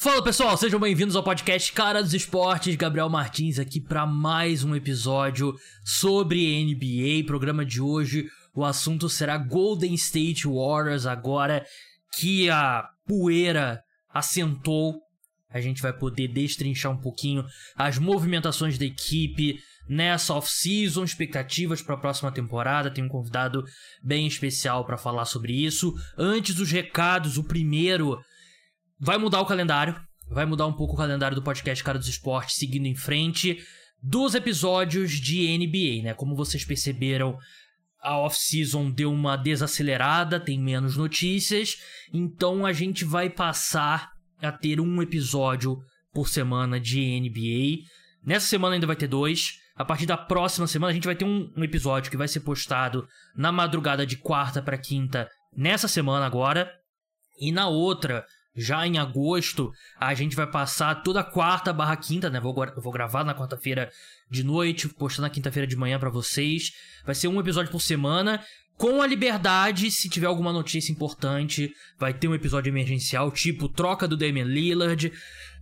Fala pessoal, sejam bem-vindos ao podcast Cara dos Esportes. Gabriel Martins aqui para mais um episódio sobre NBA. Programa de hoje, o assunto será Golden State Warriors. Agora que a poeira assentou, a gente vai poder destrinchar um pouquinho as movimentações da equipe nessa off-season, expectativas para a próxima temporada. Tem um convidado bem especial para falar sobre isso. Antes dos recados, o primeiro vai mudar o calendário. Vai mudar um pouco o calendário do podcast Cara dos Esportes, seguindo em frente dos episódios de NBA, né? Como vocês perceberam, a off-season deu uma desacelerada, tem menos notícias, então a gente vai passar a ter um episódio por semana de NBA. Nessa semana ainda vai ter dois. A partir da próxima semana a gente vai ter um, um episódio que vai ser postado na madrugada de quarta para quinta nessa semana agora. E na outra, já em agosto, a gente vai passar toda quarta barra quinta, né? Vou, vou gravar na quarta-feira de noite, postando na quinta-feira de manhã para vocês. Vai ser um episódio por semana. Com a liberdade, se tiver alguma notícia importante, vai ter um episódio emergencial, tipo troca do Damian Lillard,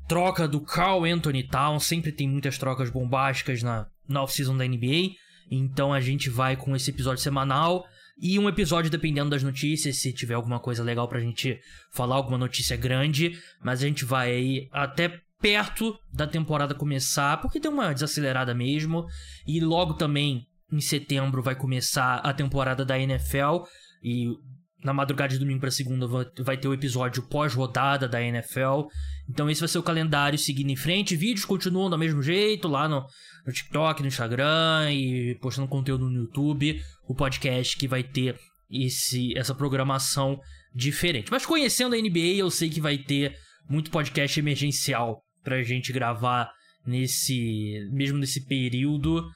troca do Carl Anthony Towns. Sempre tem muitas trocas bombásticas na, na off-season da NBA. Então a gente vai com esse episódio semanal. E um episódio dependendo das notícias, se tiver alguma coisa legal pra gente falar, alguma notícia grande. Mas a gente vai aí até perto da temporada começar, porque deu uma desacelerada mesmo. E logo também em setembro vai começar a temporada da NFL. E na madrugada de domingo para segunda vai ter o episódio pós-rodada da NFL. Então esse vai ser o calendário seguindo em frente. Vídeos continuam do mesmo jeito lá no, no TikTok, no Instagram e postando conteúdo no YouTube. O podcast que vai ter esse, essa programação diferente. Mas conhecendo a NBA, eu sei que vai ter muito podcast emergencial pra gente gravar nesse mesmo nesse período.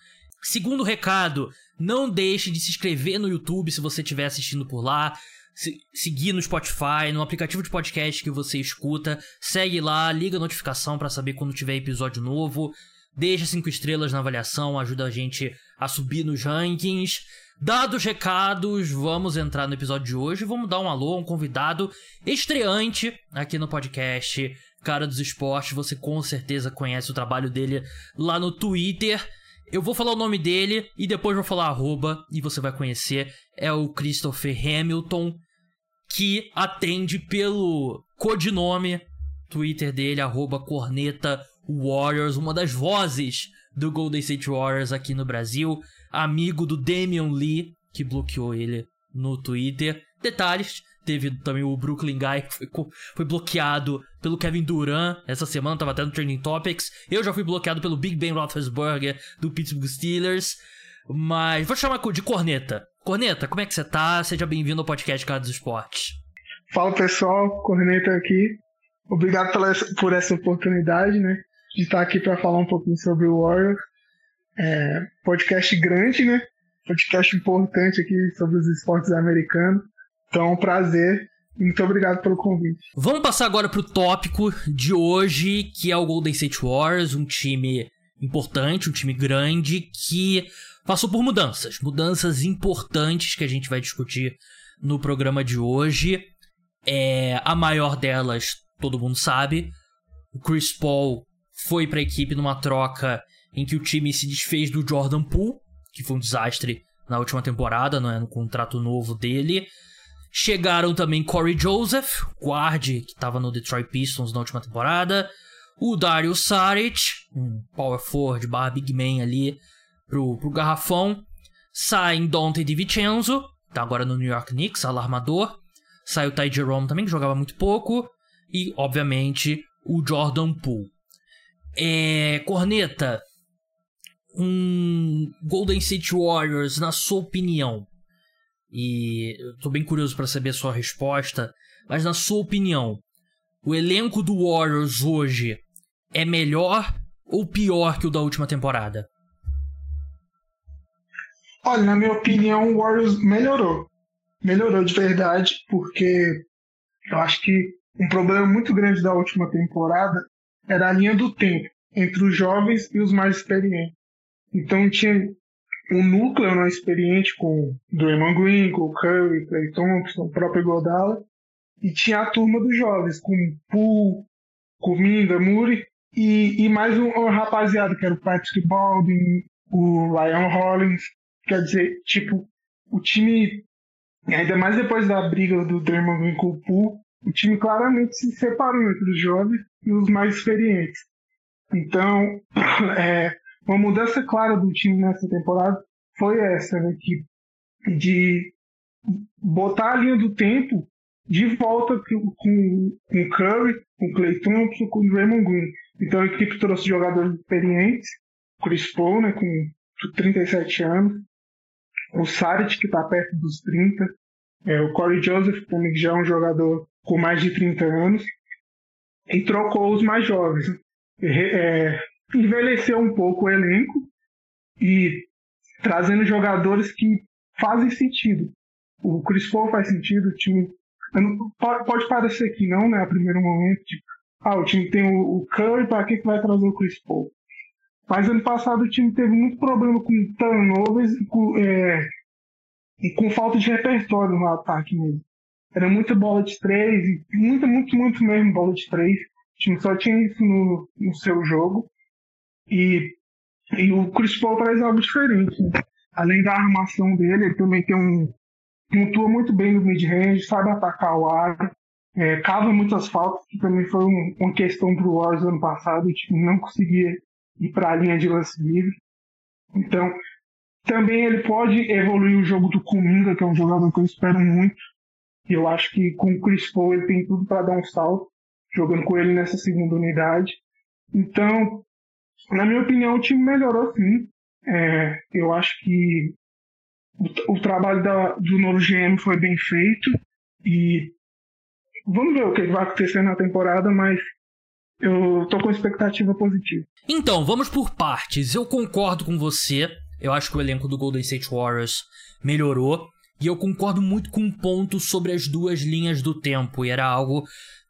Segundo recado, não deixe de se inscrever no YouTube se você estiver assistindo por lá. Se, seguir no Spotify, no aplicativo de podcast que você escuta. Segue lá, liga a notificação para saber quando tiver episódio novo. Deixa cinco estrelas na avaliação, ajuda a gente a subir nos rankings. Dados os recados, vamos entrar no episódio de hoje. Vamos dar um alô a um convidado estreante aqui no podcast Cara dos Esportes. Você com certeza conhece o trabalho dele lá no Twitter. Eu vou falar o nome dele e depois vou falar arroba e você vai conhecer. É o Christopher Hamilton, que atende pelo codinome Twitter dele, arroba Corneta Warriors, uma das vozes do Golden State Warriors aqui no Brasil, amigo do Damian Lee, que bloqueou ele no Twitter. Detalhes, Teve também o Brooklyn Guy, que foi, foi, bloqueado pelo Kevin Durant. Essa semana tava até no Trending Topics. Eu já fui bloqueado pelo Big Ben Roethlisberger do Pittsburgh Steelers. Mas vou chamar de Corneta. Corneta, como é que você tá? Seja bem-vindo ao podcast Cara dos Esportes. Fala pessoal, Corneta aqui. Obrigado pela, por essa oportunidade, né? De estar aqui para falar um pouquinho sobre o Warriors. É, podcast grande, né? Podcast importante aqui sobre os esportes americanos. Então, prazer. Muito obrigado pelo convite. Vamos passar agora para o tópico de hoje, que é o Golden State Warriors, um time importante, um time grande que passou por mudanças, mudanças importantes que a gente vai discutir no programa de hoje. É, a maior delas, todo mundo sabe, o Chris Paul foi para a equipe numa troca em que o time se desfez do Jordan Poole, que foi um desastre na última temporada, não é, no contrato novo dele. Chegaram também Corey Joseph, guard que estava no Detroit Pistons na última temporada. O Dario Saric, um power forward barra big man ali pro, pro garrafão. Sai Dante DiVincenzo, tá agora no New York Knicks, alarmador. Sai o Ty Jerome também, que jogava muito pouco. E, obviamente, o Jordan Poole. É, Corneta, um Golden State Warriors, na sua opinião, e eu tô bem curioso para saber a sua resposta, mas na sua opinião, o elenco do Warriors hoje é melhor ou pior que o da última temporada? Olha, na minha opinião, o Warriors melhorou. Melhorou de verdade, porque eu acho que um problema muito grande da última temporada era a linha do tempo entre os jovens e os mais experientes. Então tinha um núcleo não experiente com Draymond Green, com Curry, Clay Thompson, o próprio Godala, e tinha a turma dos jovens, com Poole, Kuminga, Muri, e, e mais um, um rapaziada, que era o Patrick Baldwin, o Ryan Hollins. Quer dizer, tipo, o time, ainda mais depois da briga do Draymond Green com o Poole, o time claramente se separou entre os jovens e os mais experientes. Então, é, uma mudança clara do time nessa temporada foi essa, né, que, de botar a linha do tempo de volta com, com, Curry, com Clay Thompson, com Draymond Green. Então a equipe trouxe jogadores experientes, Chris Paul, né, com 37 anos, o Saric, que está perto dos 30, é, o Corey Joseph, que já é um jogador com mais de 30 anos, e trocou os mais jovens. É, envelheceu um pouco o elenco e trazendo jogadores que fazem sentido. O Chris Paul faz sentido, o time. Pode parecer que não, né? A primeiro momento, tipo, ah, o time tem o Curry, para que, que vai trazer o Chris Paul? Mas ano passado o time teve muito problema com turnovers e com, é, e com falta de repertório no ataque mesmo. Era muita bola de três, muita, muito, muito mesmo bola de três. O time só tinha isso no, no seu jogo. E, e o Chris Paul traz algo diferente. Né? Além da armação dele, ele também tem um. pontua muito bem no mid-range, sabe atacar o ar, é, cava muitas faltas, que também foi um, uma questão para o Warriors ano passado, o não conseguia ir para a linha de lance livre. Então, também ele pode evoluir o jogo do Kuminga, que é um jogador que eu espero muito. E eu acho que com o Chris Paul ele tem tudo para dar um salto, jogando com ele nessa segunda unidade. Então, na minha opinião, o time melhorou sim. É, eu acho que o, o trabalho da, do novo GM foi bem feito e vamos ver o que vai acontecer na temporada, mas eu tô com expectativa positiva. Então, vamos por partes. Eu concordo com você. Eu acho que o elenco do Golden State Warriors melhorou. E eu concordo muito com um ponto sobre as duas linhas do tempo. E era algo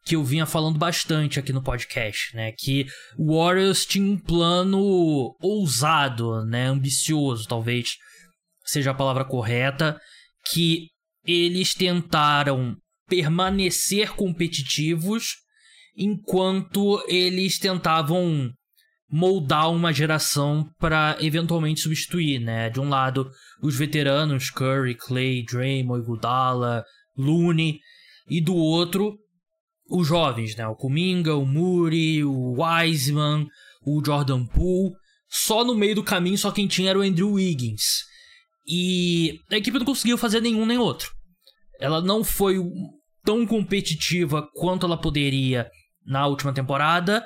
que eu vinha falando bastante aqui no podcast, né? Que o Warriors tinha um plano ousado, né? Ambicioso, talvez seja a palavra correta. Que eles tentaram permanecer competitivos enquanto eles tentavam moldar uma geração para eventualmente substituir, né? De um lado, os veteranos Curry, Clay, Draymond, Iguodala, Looney, e do outro, os jovens, né? O Kuminga, o Muri, o Wiseman, o Jordan Poole. Só no meio do caminho, só quem tinha era o Andrew Wiggins. E a equipe não conseguiu fazer nenhum nem outro. Ela não foi tão competitiva quanto ela poderia na última temporada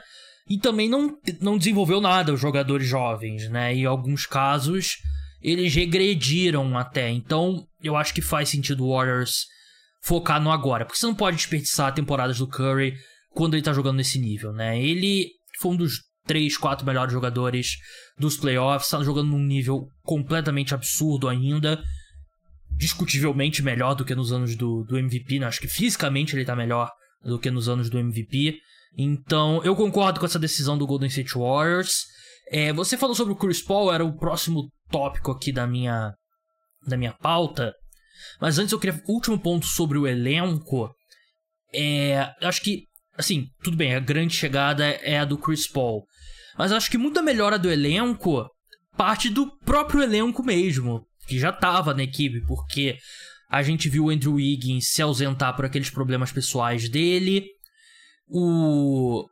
e também não, não desenvolveu nada os jogadores jovens, né? E em alguns casos eles regrediram até. Então eu acho que faz sentido o Warriors focar no agora, porque você não pode desperdiçar temporadas do Curry quando ele tá jogando nesse nível, né? Ele foi um dos três, quatro melhores jogadores dos playoffs, tá jogando num nível completamente absurdo ainda discutivelmente melhor do que nos anos do, do MVP. Né? Acho que fisicamente ele tá melhor do que nos anos do MVP. Então, eu concordo com essa decisão do Golden State Warriors. É, você falou sobre o Chris Paul, era o próximo tópico aqui da minha, da minha pauta. Mas antes eu queria. Último ponto sobre o elenco. É, acho que, assim, tudo bem, a grande chegada é a do Chris Paul. Mas acho que muita melhora do elenco parte do próprio elenco mesmo que já estava na equipe, porque a gente viu o Andrew Wiggins se ausentar por aqueles problemas pessoais dele. O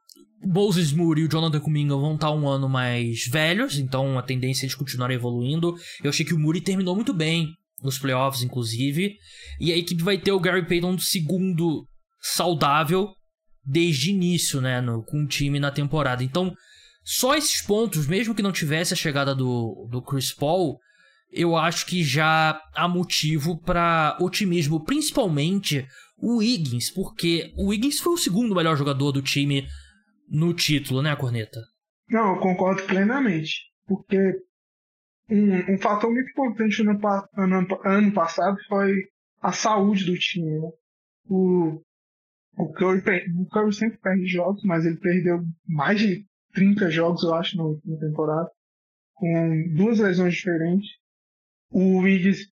Moses Moore e o Jonathan Kuminga vão estar um ano mais velhos, então a tendência é eles continuarem evoluindo. Eu achei que o Moore terminou muito bem nos playoffs, inclusive. E a equipe vai ter o Gary Payton segundo saudável desde início, né, no, com o time na temporada. Então, só esses pontos, mesmo que não tivesse a chegada do, do Chris Paul, eu acho que já há motivo para otimismo, principalmente o Wiggins, porque o Wiggins foi o segundo melhor jogador do time no título, né, Corneta? Não, eu concordo plenamente, porque um, um fator muito importante no ano, ano, passado foi a saúde do time. Né? O, o, Curry, o Curry sempre perde jogos, mas ele perdeu mais de 30 jogos, eu acho, na temporada, com duas lesões diferentes. O Wiggins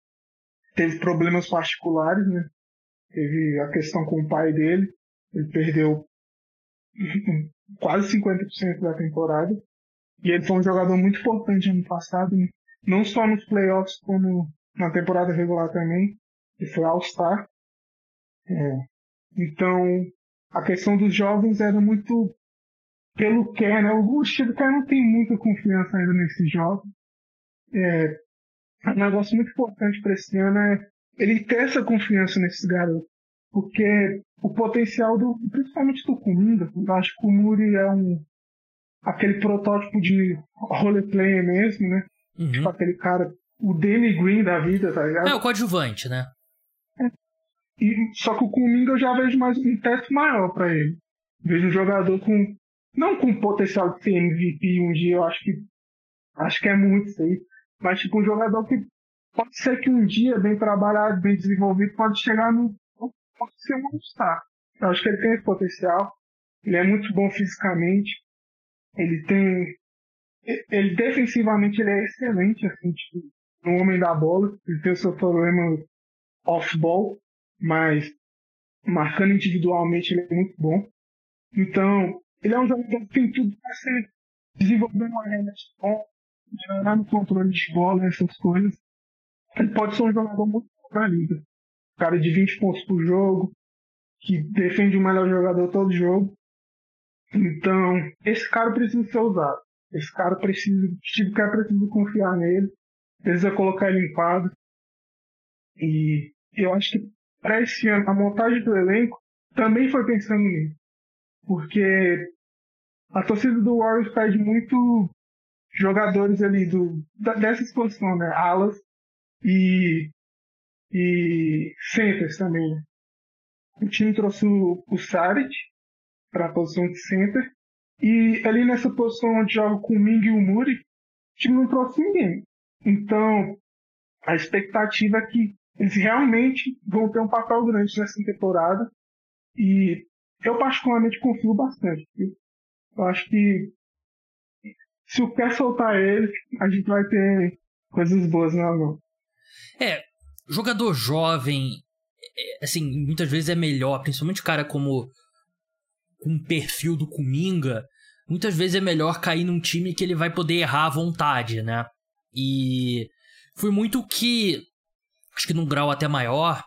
teve problemas particulares, né? Teve a questão com o pai dele. Ele perdeu quase 50% da temporada. E ele foi um jogador muito importante ano passado, não só nos playoffs, como na temporada regular também. Ele foi All-Star. É. Então, a questão dos jovens era muito pelo que né? O Steve Kerr não tem muita confiança ainda nesses jogos. É, um negócio muito importante para esse ano é ele ter essa confiança nesses garotos. Porque o potencial do, principalmente do Kuminga, eu acho que o Muri é um aquele protótipo de roleplayer mesmo, né? Uhum. Tipo aquele cara, o Danny Green da vida, tá ligado? É, o coadjuvante, né? É. E, só que o Kuminga eu já vejo mais um teste maior para ele. Vejo um jogador com não com potencial de ser MVP um dia, eu acho que acho que é muito isso aí. Mas tipo um jogador que pode ser que um dia, bem trabalhado, bem desenvolvido, pode chegar no. pode ser um star. Eu acho que ele tem esse potencial. Ele é muito bom fisicamente. Ele tem. Ele defensivamente ele é excelente, assim, tipo, no homem da bola. Ele tem o seu problema off-ball, mas marcando individualmente ele é muito bom. Então, ele é um jogador que tem tudo para ser desenvolvendo uma renda de bom, melhorar no controle de bola, essas coisas. Ele pode ser um jogador muito bom pra liga. Cara de 20 pontos por jogo, que defende o melhor jogador todo jogo. Então, esse cara precisa ser usado. Esse cara precisa, o Steve Kerr precisa confiar nele, precisa colocar ele em quadro. E eu acho que para esse ano, a montagem do elenco também foi pensando nisso. Porque a torcida do Warriors pede muito jogadores ali do, dessa exposição, né? Alas e, e centers também. O time trouxe o, o Saric para a posição de center. E ali nessa posição onde joga com o Ming e o Muri, o time não trouxe ninguém. Então, a expectativa é que eles realmente vão ter um papel grande nessa temporada. E eu particularmente confio bastante. Eu acho que se o quer soltar ele, a gente vai ter coisas boas na mão. É, jogador jovem, é, assim, muitas vezes é melhor, principalmente cara como com o perfil do Kuminga, muitas vezes é melhor cair num time que ele vai poder errar à vontade, né? E foi muito que, acho que num grau até maior,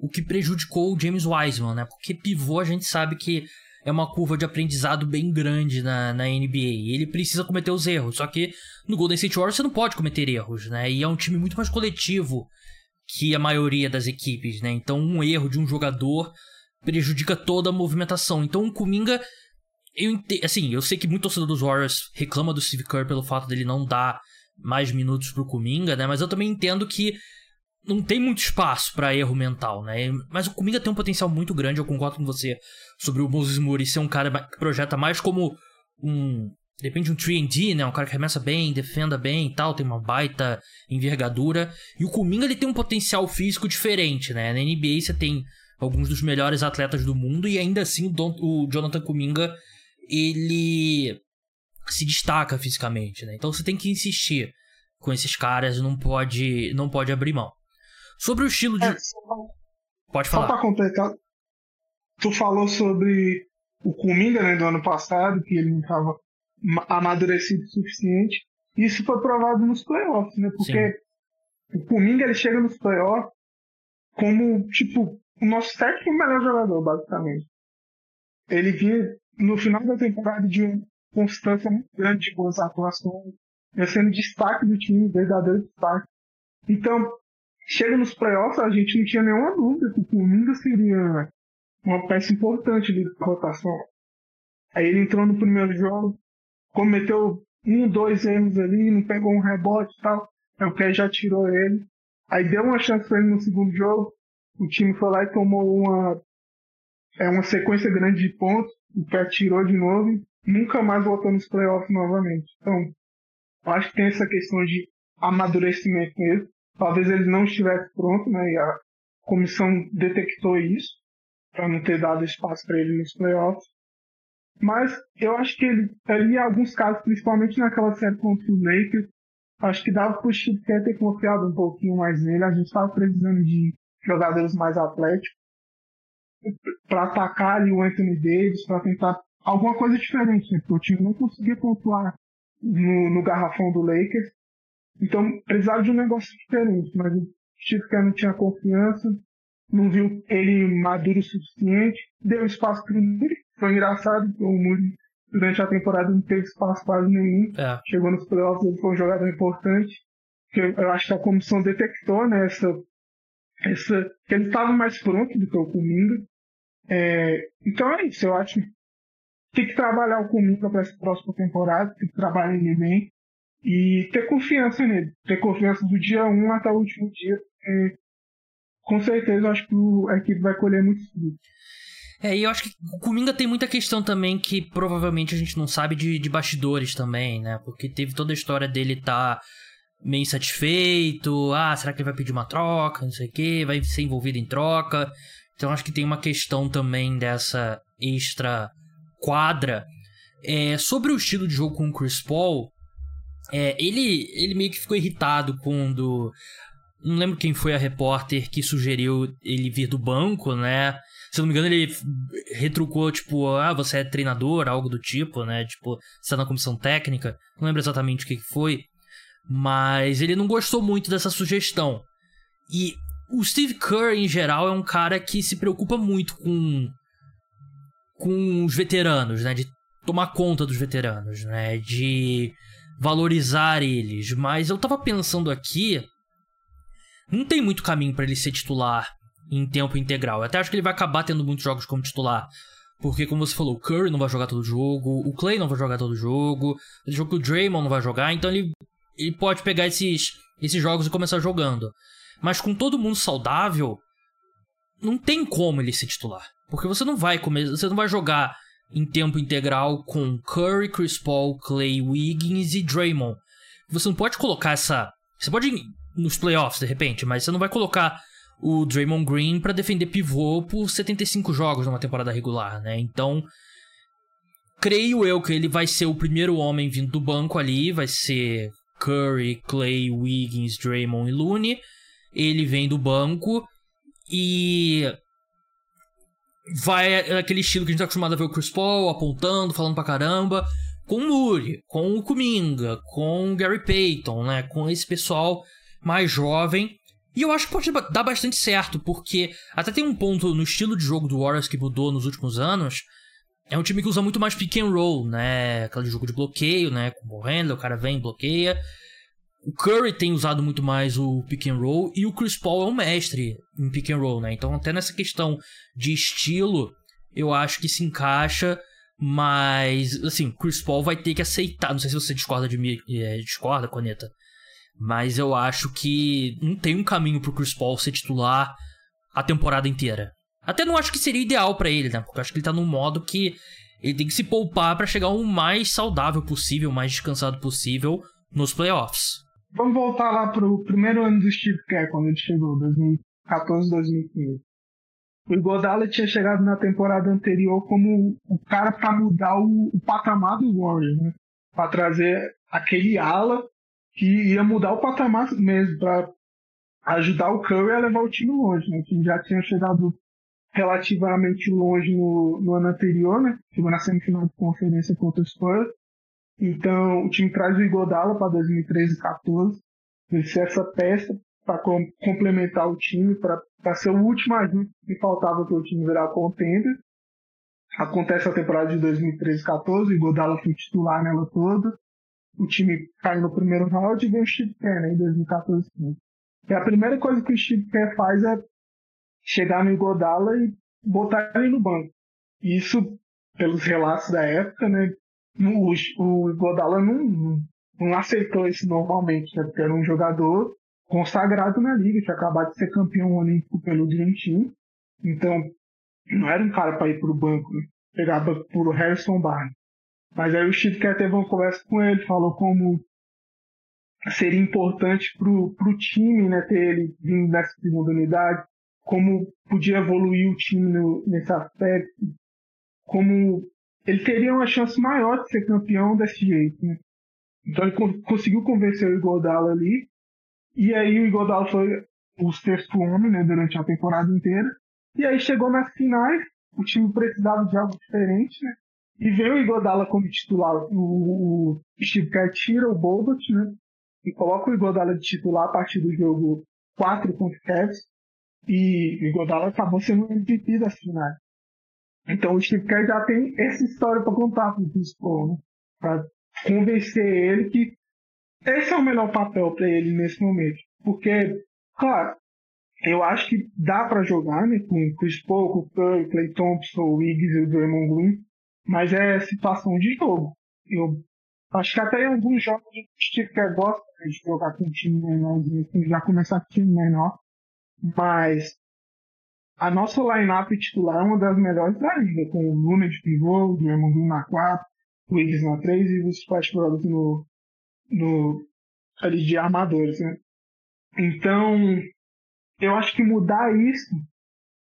o que prejudicou o James Wiseman, né? Porque pivô a gente sabe que é uma curva de aprendizado bem grande na, na NBA. Ele precisa cometer os erros. Só que no Golden State Warriors você não pode cometer erros, né? E é um time muito mais coletivo que a maioria das equipes, né? Então um erro de um jogador prejudica toda a movimentação. Então o Kuminga, eu assim, eu sei que muito torcedor dos Warriors reclama do Steve Kerr pelo fato dele não dar mais minutos pro Kuminga, né? Mas eu também entendo que não tem muito espaço para erro mental, né? Mas o Kuminga tem um potencial muito grande, eu concordo com você sobre o Moses Moody ser um cara que projeta mais como um. Depende de um 3D, né? Um cara que remessa bem, defenda bem e tal, tem uma baita envergadura. E o Kuminga ele tem um potencial físico diferente, né? Na NBA você tem alguns dos melhores atletas do mundo e ainda assim o, Don, o Jonathan Kuminga ele se destaca fisicamente, né? Então você tem que insistir com esses caras, não pode, não pode abrir mão. Sobre o estilo de. É, Pode falar. Só pra completar, tu falou sobre o Kuminga né, do ano passado, que ele não estava amadurecido o suficiente. Isso foi provado nos playoffs, né? Porque Sim. o Kuminga ele chega nos playoffs como, tipo, o nosso sétimo melhor jogador, basicamente. Ele vinha no final da temporada de uma constância muito grande de boas atuações, sendo destaque do time, verdadeiro destaque. Então, chega nos playoffs, a gente não tinha nenhuma dúvida que o Kuminga seria uma peça importante de rotação. Aí ele entrou no primeiro jogo, cometeu um, dois erros ali, não pegou um rebote e tal. Aí o Kerr já tirou ele. Aí deu uma chance para ele no segundo jogo. O time foi lá e tomou uma, é, uma sequência grande de pontos. O Kerr tirou de novo nunca mais voltou nos playoffs novamente. Então, eu acho que tem essa questão de amadurecimento mesmo. Talvez ele não estivesse pronto, né? E a comissão detectou isso para não ter dado espaço para ele nos playoffs. Mas eu acho que ele, ali em alguns casos, principalmente naquela série contra os Lakers, acho que dava para o Steve ter confiado um pouquinho mais nele. A gente estava precisando de jogadores mais atléticos para atacar ali o Anthony Davis, para tentar alguma coisa diferente, né? Porque o time não conseguia pontuar no, no garrafão do Lakers. Então precisava de um negócio diferente, mas o Steve Kerr não tinha confiança, não viu ele maduro o suficiente, deu espaço para o Muri. Foi engraçado, o Muri durante a temporada não teve espaço quase nenhum. É. Chegou nos playoffs, ele foi um jogador importante. Eu acho que a comissão detectou né, essa, essa, que ele estava mais pronto do que o Kuminga. É, então é isso, eu acho tem que trabalhar o Kuminga para essa próxima temporada, tem que trabalhar ele bem e ter confiança nele. Ter confiança do dia 1 até o último dia. Com certeza eu acho que a equipe vai colher muitos frutos. É, e eu acho que o Kuminga tem muita questão também que provavelmente a gente não sabe de, de bastidores também, né? Porque teve toda a história dele tá meio insatisfeito, ah, será que ele vai pedir uma troca, não sei o que, vai ser envolvido em troca. Então acho que tem uma questão também dessa extra quadra. É, sobre o estilo de jogo com o Chris Paul, é, ele, ele meio que ficou irritado quando. Não lembro quem foi a repórter que sugeriu ele vir do banco, né? Se não me engano, ele retrucou, tipo, ah, você é treinador, algo do tipo, né? Tipo, você tá na comissão técnica. Não lembro exatamente o que foi. Mas ele não gostou muito dessa sugestão. E o Steve Kerr, em geral, é um cara que se preocupa muito com. com os veteranos, né? De tomar conta dos veteranos, né? De valorizar eles. Mas eu tava pensando aqui. Não tem muito caminho para ele ser titular em tempo integral. Eu até acho que ele vai acabar tendo muitos jogos como titular. Porque, como você falou, o Curry não vai jogar todo jogo, o Clay não vai jogar todo jogo, que o Draymond não vai jogar, então ele, ele pode pegar esses, esses jogos e começar jogando. Mas com todo mundo saudável, não tem como ele ser titular. Porque você não vai comer, você não vai jogar em tempo integral com Curry, Chris Paul, Clay, Wiggins e Draymond. Você não pode colocar essa. Você pode ir nos playoffs de repente, mas você não vai colocar o Draymond Green para defender pivô por 75 jogos numa temporada regular, né? Então, creio eu que ele vai ser o primeiro homem vindo do banco ali, vai ser Curry, Clay, Wiggins, Draymond e Looney. Ele vem do banco e vai aquele estilo que a gente tá acostumado a ver o Chris Paul apontando, falando pra caramba, com o Muri, com o Kuminga, com o Gary Payton, né? Com esse pessoal mais jovem e eu acho que pode dar bastante certo, porque até tem um ponto no estilo de jogo do Warriors que mudou nos últimos anos. É um time que usa muito mais pick and roll, né? Aquele jogo de bloqueio, né? Com o handler, o cara vem, bloqueia. O Curry tem usado muito mais o pick and roll e o Chris Paul é um mestre em pick and roll, né? Então até nessa questão de estilo, eu acho que se encaixa, mas assim, Chris Paul vai ter que aceitar. Não sei se você discorda de mim, é, discorda, Coneta, mas eu acho que não tem um caminho pro Chris Paul ser titular a temporada inteira. Até não acho que seria ideal para ele, né? Porque eu acho que ele tá num modo que ele tem que se poupar para chegar o mais saudável possível, o mais descansado possível nos playoffs. Vamos voltar lá pro primeiro ano do Steve Kerr, quando ele chegou, 2014, 2015. O Iguodala tinha chegado na temporada anterior como o cara para mudar o, o, patamar do Warriors, né? Para trazer aquele ala que ia mudar o patamar mesmo para ajudar o Curry a levar o time longe, né? O time já tinha chegado relativamente longe no, no ano anterior, né? Chegou na semifinal de conferência contra o Spurs. Então, o time traz o Igodala para 2013 e 14. Vai ser essa peça para com, complementar o time, para ser o último ajuste que faltava para o time virar contender. Acontece a temporada de 2013 e 14, o Igodala foi titular nela toda o time cai no primeiro round e vem o Steve Kerr, né, em 2014. E a primeira coisa que o Steve Kerr faz é chegar no Igodala e botar ele no banco. Isso, pelos relatos da época, né, o, o Igodala não, não aceitou isso normalmente, né, porque era um jogador consagrado na liga, tinha acabado de ser campeão olímpico pelo Dream então não era um cara para ir para o banco, né? pegava por Harrison Barnes. Mas aí o Steve Kerr teve uma conversa com ele, falou como seria importante pro, pro time, né, ter ele vindo nessa segunda unidade, como podia evoluir o time no, nesse aspecto, como ele teria uma chance maior de ser campeão desse jeito, né? Então ele co conseguiu convencer o Igodala ali, e aí o Igodala foi o sexto homem, né, durante a temporada inteira, e aí chegou nas finais, o time precisava de algo diferente, né? E vem o Igodala como titular. O, o Steve Kerr tira o Bogut, né? E coloca o Igodala de titular a partir do jogo 4 contra o Cavs. E o Igodala acabou sendo o MVP das finais. Então o Steve Kerr já tem essa história para contar para o Chris Paul, né? Para convencer ele que esse é o melhor papel para ele nesse momento. Porque, claro, eu acho que dá para jogar né, com Chris Paul, com o Clay Thompson, o Wiggs e o Draymond Green, mas é situação de jogo. Eu acho que até em alguns jogos o Steve Kerr gosta de jogar com um time menor, já começar com time menor, mas a nossa line-up titular é uma das melhores da liga, com o Luna de pivô, o Green na 4, o Wiggs na 3 e os Splash Brothers no, no, ali de armadores, né? Então, eu acho que mudar isso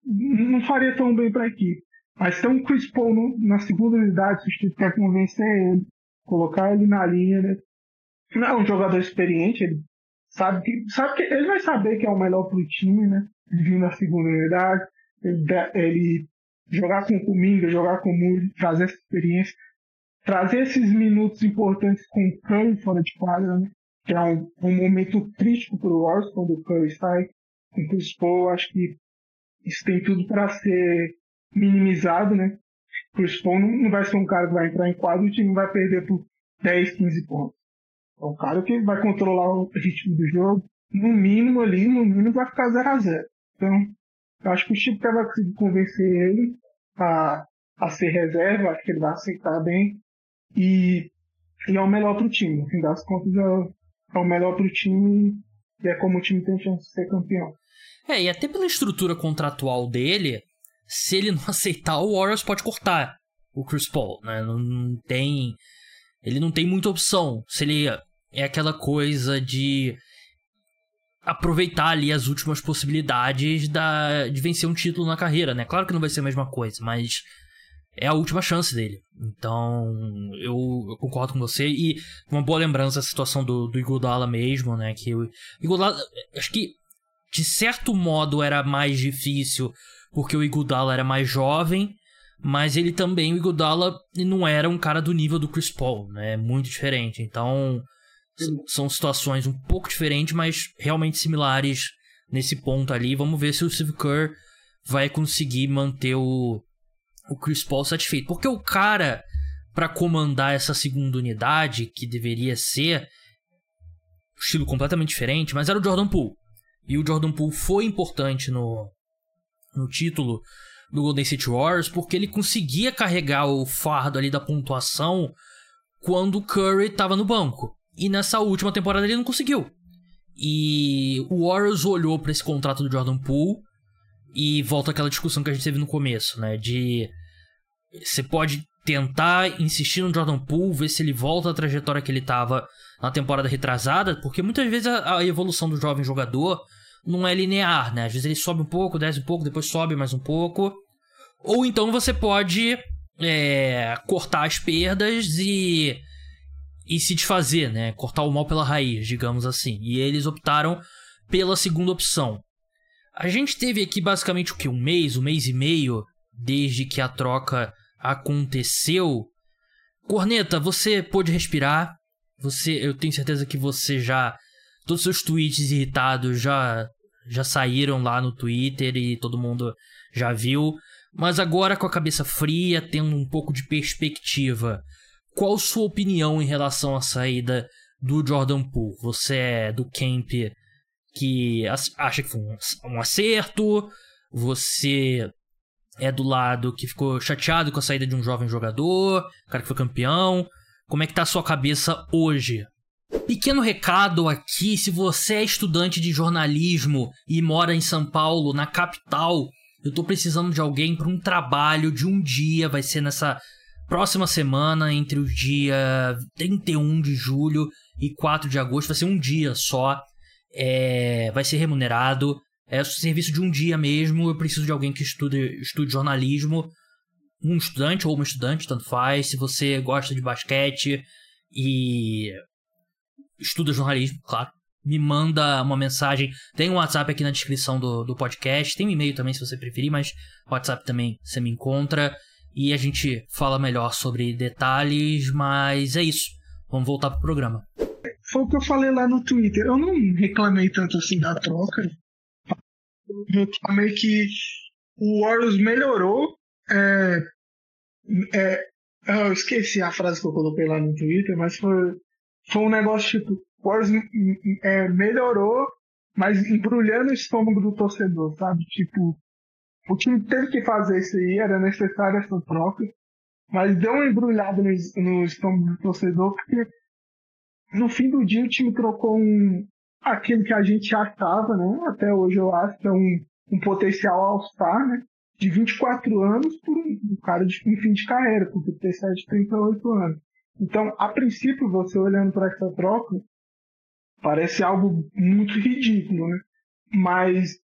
não faria tão bem para a equipe. Mas ter um Chris Paul no, na segunda unidade, se você quer convencer ele, colocar ele na linha, né? Não é um jogador experiente, ele sabe que, sabe que ele vai saber que é o melhor pro time, né? Vir na segunda unidade, ele, ele jogar com o Kuminga, jogar com o Moody, trazer essa experiência trazer esses minutos importantes com o Curry fora de quadra, né? que é um, um momento crítico para o Warriors quando o Curry sai com o Chris Paul, acho que isso tem tudo para ser minimizado, né? O Chris Paul não, não, vai ser um cara que vai entrar em quadro e o time vai perder por 10, 15 pontos. É um cara que vai controlar o ritmo do jogo, no mínimo ali, no mínimo vai ficar 0 a 0 Então, eu acho que o Chico vai conseguir convencer ele a, a ser reserva, acho que ele vai aceitar bem e, e é o melhor para o time. No fim das contas, é, é o melhor para o time e é como o time tem chance de ser campeão. É, e até pela estrutura contratual dele, se ele não aceitar, o Warriors pode cortar o Chris Paul, né? Não tem. Ele não tem muita opção. Se ele é aquela coisa de aproveitar ali as últimas possibilidades da, de vencer um título na carreira, né? Claro que não vai ser a mesma coisa, mas é a última chance dele. Então, eu, eu, concordo com você. E uma boa lembrança a situação do, do Iguodala mesmo, né? Que o acho que de certo modo era mais difícil porque o Iguodala era mais jovem, mas ele também, o não era um cara do nível do Chris Paul, né? Muito diferente. Então, são situações um pouco diferentes, mas realmente similares nesse ponto ali. Vamos ver se o Steve Kerr vai conseguir manter o o Chris Paul satisfeito. Porque o cara, para comandar essa segunda unidade, que deveria ser estilo completamente diferente, mas era o Jordan Poole. E o Jordan Poole foi importante no, no título do Golden State Warriors porque ele conseguia carregar o fardo ali da pontuação quando o Curry estava no banco. E nessa última temporada ele não conseguiu. E o Warriors olhou para esse contrato do Jordan Poole e volta aquela discussão que a gente teve no começo, né? De você pode tentar insistir no Jordan Poole, ver se ele volta à trajetória que ele estava na temporada retrasada, porque muitas vezes a, a, evolução do jovem jogador não é linear, né? Às vezes ele sobe um pouco, desce um pouco, depois sobe mais um pouco. Ou então você pode é, cortar as perdas e, e se desfazer, né? Cortar o mal pela raiz, digamos assim. E eles optaram pela segunda opção. A gente teve aqui basicamente o que? Um mês, um mês e meio desde que a troca aconteceu. Corneta, você pôde respirar. Você, eu tenho certeza que você já todos os seus tweets irritados já já saíram lá no Twitter e todo mundo já viu. Mas agora com a cabeça fria, tendo um pouco de perspectiva, qual sua opinião em relação à saída do Jordan Poole? Você é do camp que acha que foi um, acerto, você é do lado que ficou chateado com a saída de um jovem jogador, cara que foi campeão. Como é que tá a sua cabeça hoje? Pequeno recado aqui, se você é estudante de jornalismo e mora em São Paulo, na capital, eu tô precisando de alguém para um trabalho de um dia, vai ser nessa próxima semana, entre o dia 31 de julho e 4 de agosto, vai ser um dia só é, vai ser remunerado, é serviço de um dia mesmo. Eu preciso de alguém que estude, estude jornalismo, um estudante ou uma estudante, tanto faz. Se você gosta de basquete e estuda jornalismo, claro, me manda uma mensagem. Tem um WhatsApp aqui na descrição do, do podcast, tem um e-mail também se você preferir, mas WhatsApp também você me encontra. E a gente fala melhor sobre detalhes, mas é isso. Vamos voltar pro programa. Foi o que eu falei lá no Twitter. Eu não reclamei tanto assim da troca. Eu reclamei que o Warriors melhorou. É, é, eu esqueci a frase que eu coloquei lá no Twitter, mas foi, foi um negócio tipo: o Warriors é, melhorou, mas embrulhando o estômago do torcedor, sabe? Tipo, o time teve que fazer isso aí, era necessário essa troca, mas deu uma embrulhada no, no estômago do torcedor, porque no fim do dia o time trocou um, aquilo que a gente achava, né? Até hoje eu acho que é um, um potencial All-Star, né? De 24 anos por um, cara de um fim de carreira, com 37, 38 anos. Então, a princípio, você olhando para essa troca, parece algo muito ridículo, né? Mas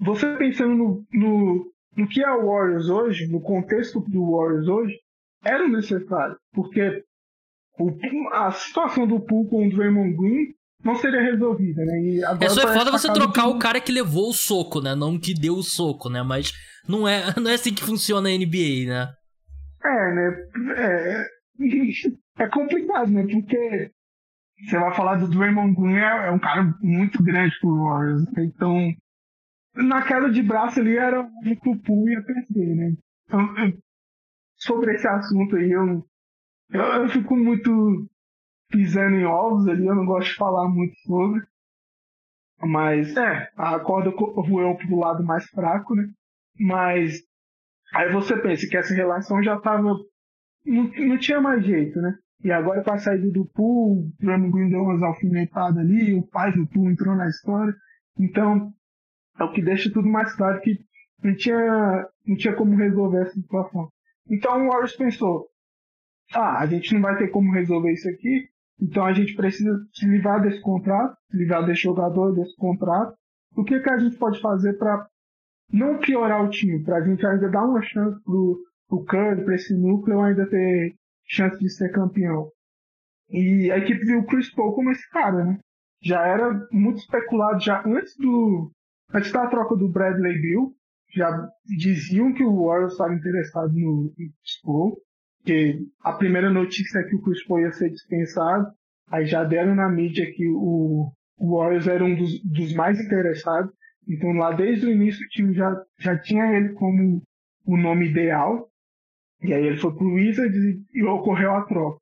você pensando no, no, no que é o Warriors hoje, no contexto do Warriors hoje, era necessário, porque o, a situação do pool com o Draymond Green não seria resolvida, né? E agora é só é foda você trocar o cara que levou o soco, né? Não que deu o soco, né? Mas não é, não é assim que funciona a NBA, né? É, né? É, é complicado, né? Porque você vai falar do Draymond Green, é, é um cara muito grande pro Warriors. Né? Então, na queda de braço ali era o que o Pool ia perder, né? Então, eu, sobre esse assunto aí, eu, eu, eu, fico muito pisando em ovos ali, eu não gosto de falar muito sobre. Mas, é, a corda voou pro lado mais fraco, né? Mas, aí você pensa que essa relação já tava. Não, não tinha mais jeito, né? E agora com a saída do Pool, o Draymond Green deu umas alfinetadas ali, o pai do Pool entrou na história. Então, é o que deixa tudo mais claro que não tinha, não tinha como resolver essa situação. Então o Warriors pensou, ah, a gente não vai ter como resolver isso aqui, então a gente precisa se livrar desse contrato, se livrar desse jogador, desse contrato. O que, que a gente pode fazer para não piorar o time, para a gente ainda dar uma chance pro, pro Curry, para esse núcleo ainda ter chance de ser campeão. E a equipe viu o Chris Paul como esse cara, né? Já era muito especulado já antes do, Antes da troca do Bradley Bill, já diziam que o Warriors estava interessado no Chris Paul, que a primeira notícia é que o Chris Paul ia ser dispensado, aí já deram na mídia que o, o Warriors era um dos, dos, mais interessados, então lá desde o início o time já, já tinha ele como o nome ideal, e aí ele foi pro Wizards e, e ocorreu a troca.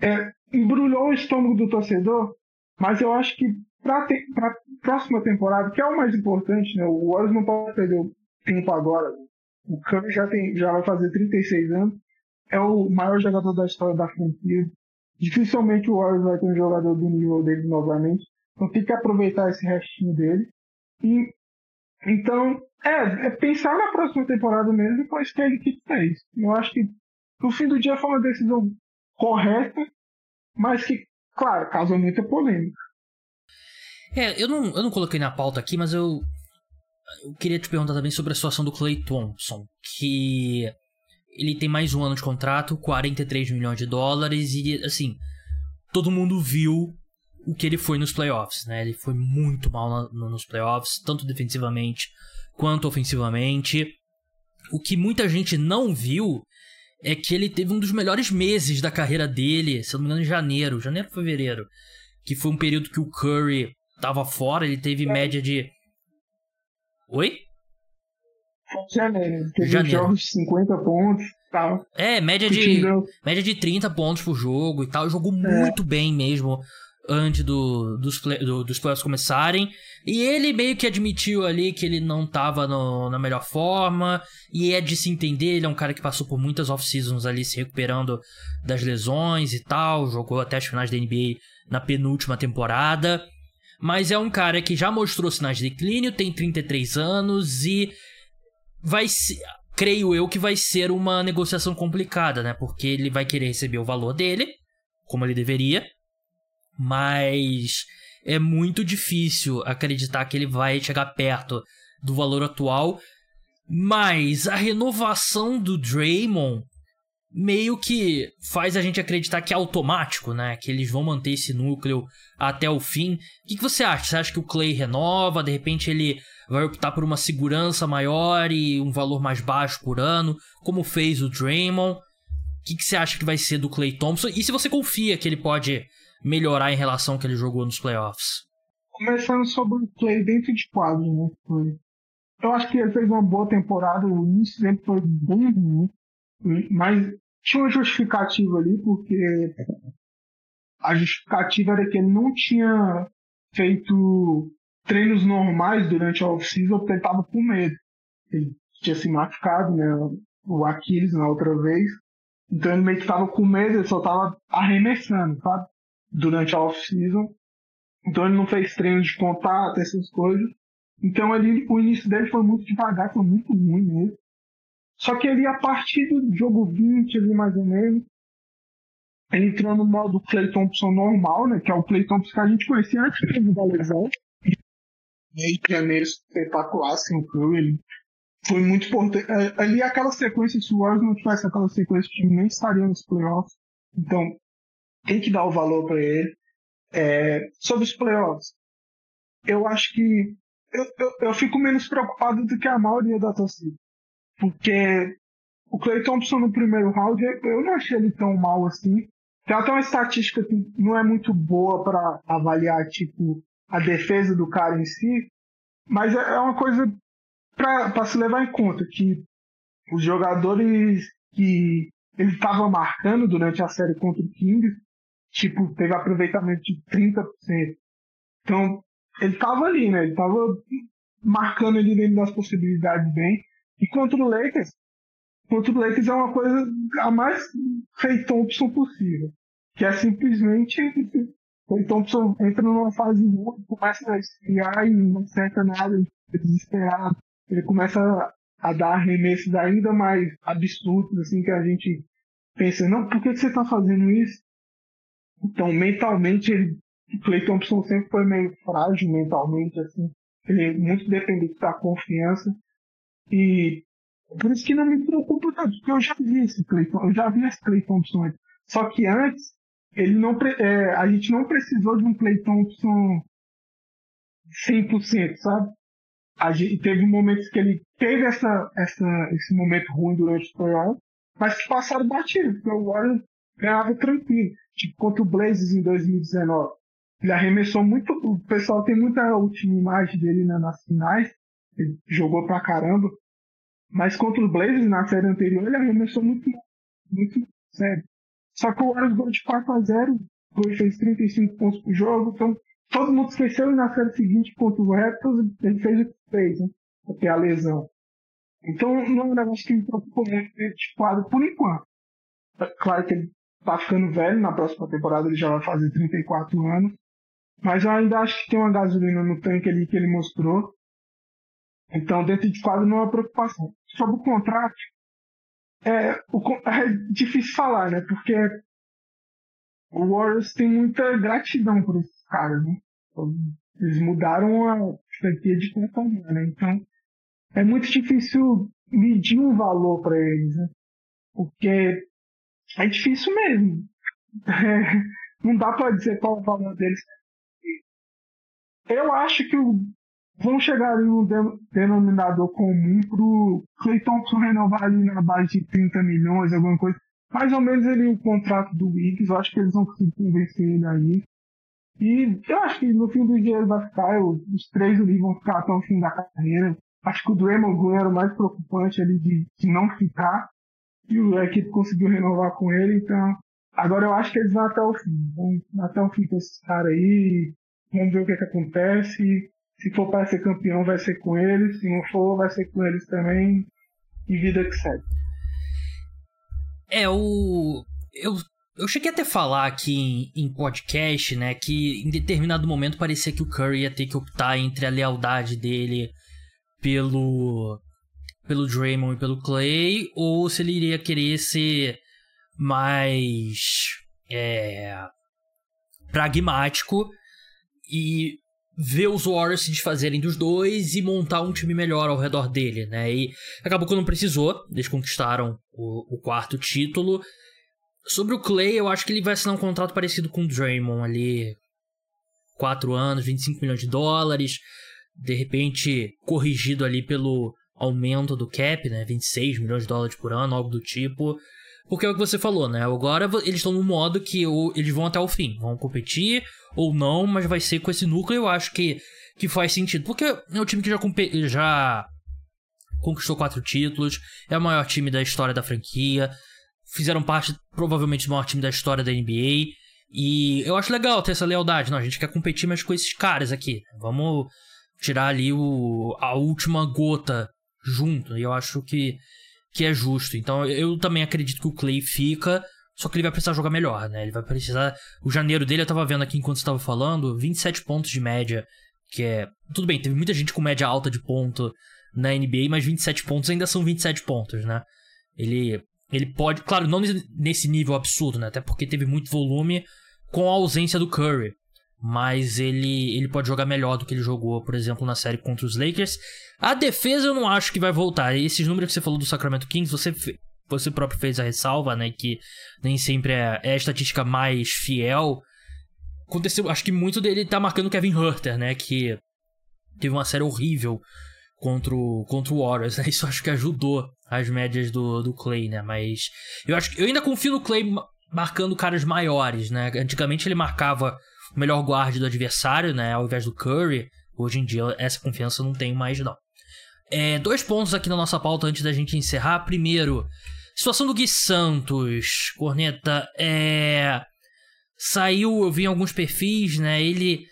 É, embrulhou o estômago do torcedor, mas eu acho que para a próxima temporada, que é o mais importante, né? O Warriors não pode perder o tempo agora. O Curry já, tem, já vai fazer 36 anos, é o maior jogador da história da franquia. Dificilmente o Warriors vai ter um jogador do nível dele novamente. Então tem que aproveitar esse restinho dele. E então, é, é pensar na próxima temporada mesmo, pois que ele que fez. Eu acho que no fim do dia foi uma decisão correta, mas que, claro, causou muita polêmica. É, eu não, eu não coloquei na pauta aqui, mas eu, eu queria te perguntar também sobre a situação do Clay Thompson, que ele tem mais um ano de contrato, 43 milhões de dólares, e assim, todo mundo viu o que ele foi nos playoffs, né? Ele foi muito mal na, nos playoffs, tanto defensivamente quanto ofensivamente. O que muita gente não viu é que ele teve um dos melhores meses da carreira dele, se não me engano, em janeiro, janeiro fevereiro, que foi um período que o Curry tava fora, ele teve média de. Oi? Janeiro. Teve Janeiro. jogos de 50 pontos tal. É, média de, média de 30 pontos por jogo e tal. Jogou é. muito bem mesmo antes do, dos, play, do, dos playoffs começarem. E ele meio que admitiu ali que ele não tava no, na melhor forma. E é de se entender, ele é um cara que passou por muitas off-seasons ali se recuperando das lesões e tal. Jogou até as finais da NBA na penúltima temporada. Mas é um cara que já mostrou sinais de declínio, tem 33 anos e vai ser, creio eu que vai ser uma negociação complicada, né? Porque ele vai querer receber o valor dele, como ele deveria, mas é muito difícil acreditar que ele vai chegar perto do valor atual. Mas a renovação do Draymond meio que faz a gente acreditar que é automático, né? Que eles vão manter esse núcleo até o fim. O que, que você acha? Você acha que o Clay renova? De repente ele vai optar por uma segurança maior e um valor mais baixo por ano, como fez o Draymond? O que, que você acha que vai ser do Clay Thompson? E se você confia que ele pode melhorar em relação ao que ele jogou nos playoffs? Começando sobre o Clay dentro de quadro, né? Eu acho que ele fez uma boa temporada, o início sempre foi bem ruim, mas tinha uma justificativa ali, porque a justificativa era que ele não tinha feito treinos normais durante a off-season porque ele estava com medo. Ele tinha se machucado, né? O Aquiles na outra vez. Então ele meio que estava com medo, ele só estava arremessando, sabe? Durante a off-season. Então ele não fez treino de contato, essas coisas. Então ali, o início dele foi muito devagar, foi muito ruim mesmo. Só que ele, a partir do jogo 20, ali mais ou menos, ele entrou no modo Clay Thompson normal, né? Que é o Clay Thompson que a gente conhecia antes mesmo da lesão. E aí, janeiro espetacular, assim, o Curry, ele foi muito importante. É, ali, aquela sequência, se o Warriors não tivesse aquela sequência, o time nem estaria nos playoffs. Então, tem que dar o valor para ele. É, sobre os playoffs, eu acho que eu, eu, eu, fico menos preocupado do que a maioria da torcida. Porque o Clay Thompson no primeiro round, eu não achei ele tão mal assim. Tem até uma estatística que não é muito boa para avaliar, tipo, a defesa do cara em si, mas é, é uma coisa para se levar em conta, que os jogadores que ele estava marcando durante a série contra o Kings, tipo, teve aproveitamento de 30%. Então, ele estava ali, né? Ele estava marcando ali dentro das possibilidades bem. E contra o Lakers, contra o Lakers é uma coisa a mais Clay Thompson possível. Que é simplesmente o Thompson entra numa fase muito, começa a esfriar e não acerta nada, desesperado. Ele começa a dar arremessos ainda mais absurdos, assim, que a gente pensa, não, por que você está fazendo isso? Então, mentalmente, ele, o Clay Thompson sempre foi meio frágil mentalmente, assim. Ele é muito dependente da confiança. E por isso que não me preocupa tanto, porque eu já vi esse Clayton, eu já vi esse Clay Thompson antes. Só que antes, ele não, é, a gente não precisou de um Clay Thompson 100%, sabe? A gente, teve momentos que ele teve essa, essa, esse momento ruim durante o playoff, mas que passaram batido, porque o Warriors ganhava tranquilo. Tipo, contra o Blazers em 2019. Ele arremessou muito, o pessoal tem muita última imagem dele né, nas finais, ele jogou pra caramba, mas contra o Blazers, na série anterior, ele arremessou muito, muito sério. Só que o Warriors ganhou de 4 a 0 o fez 35 pontos por jogo, então todo mundo esqueceu e na série seguinte contra o Raptors ele fez o que fez, né? Porque a lesão. Então não é um negócio que me preocupa muito de quadro por enquanto. É claro que ele tá ficando velho, na próxima temporada ele já vai fazer 34 anos. Mas eu ainda acho que tem uma gasolina no tanque ali que ele mostrou. Então, dentro de quadro não é uma preocupação. Sobre o contrato, é, o, é difícil falar, né? Porque o Warriors tem muita gratidão por esses caras, né? Eles mudaram a franquia de companhia, né? Então, é muito difícil medir um valor para eles, né? Porque é difícil mesmo. É, não dá para dizer qual o valor deles. Eu acho que o vão chegar ali no denominador comum pro Clay Thompson renovar ali na base de 30 milhões, alguma coisa. Mais ou menos ele o contrato do Wiggs, eu acho que eles vão conseguir convencer ele aí. E eu acho que no fim do dia ele vai ficar, eu, os três ali vão ficar até o fim da carreira. Acho que o Draymond Green era o mais preocupante ali de, de não ficar. E a equipe conseguiu renovar com ele, então agora eu acho que eles vão até o fim. Vão até o fim com esses caras aí. Vamos ver o que, que acontece. Se for para ser campeão, vai ser com eles. Se não for, vai ser com eles também. E vida que segue. É, o. Eu, eu cheguei até a falar aqui em, em, podcast, né, que em determinado momento parecia que o Curry ia ter que optar entre a lealdade dele pelo. pelo Draymond e pelo Clay, ou se ele iria querer ser mais. É, pragmático e ver os Warriors se desfazerem dos dois e montar um time melhor ao redor dele, né? E acabou que não precisou, eles conquistaram o, o quarto título. Sobre o Clay, eu acho que ele vai assinar um contrato parecido com o Draymond ali. 4 anos, 25 milhões de dólares. de repente corrigido ali pelo aumento do cap, né? 26 milhões de dólares por ano, algo do tipo. Porque é o que você falou, né? Agora eles estão no modo que eles vão até o fim. Vão competir ou não, mas vai ser com esse núcleo. Eu acho que, que faz sentido. Porque é um time que já, já conquistou quatro títulos. É o maior time da história da franquia. Fizeram parte, provavelmente, do maior time da história da NBA. E eu acho legal ter essa lealdade. Não, a gente quer competir mais com esses caras aqui. Vamos tirar ali o, a última gota junto. E eu acho que que é justo. Então eu também acredito que o Clay fica, só que ele vai precisar jogar melhor, né? Ele vai precisar. O janeiro dele, eu tava vendo aqui enquanto estava falando, 27 pontos de média, que é. Tudo bem, teve muita gente com média alta de ponto na NBA, mas 27 pontos ainda são 27 pontos, né? Ele. Ele pode. Claro, não nesse nível absurdo, né? Até porque teve muito volume com a ausência do Curry mas ele, ele pode jogar melhor do que ele jogou, por exemplo, na série contra os Lakers. A defesa eu não acho que vai voltar. Esses números que você falou do Sacramento Kings, você, você próprio fez a ressalva, né? Que nem sempre é, é a estatística mais fiel. Aconteceu, acho que muito dele tá marcando Kevin Herter, né? Que teve uma série horrível contra o, contra o Warriors, né? Isso acho que ajudou as médias do, do Clay, né? Mas eu acho eu ainda confio no Clay marcando caras maiores, né? Antigamente ele marcava melhor guarda do adversário, né? Ao invés do Curry. Hoje em dia, essa confiança não tem mais, não. É, dois pontos aqui na nossa pauta antes da gente encerrar. Primeiro, situação do Gui Santos. Corneta, é. Saiu, eu vi em alguns perfis, né? Ele.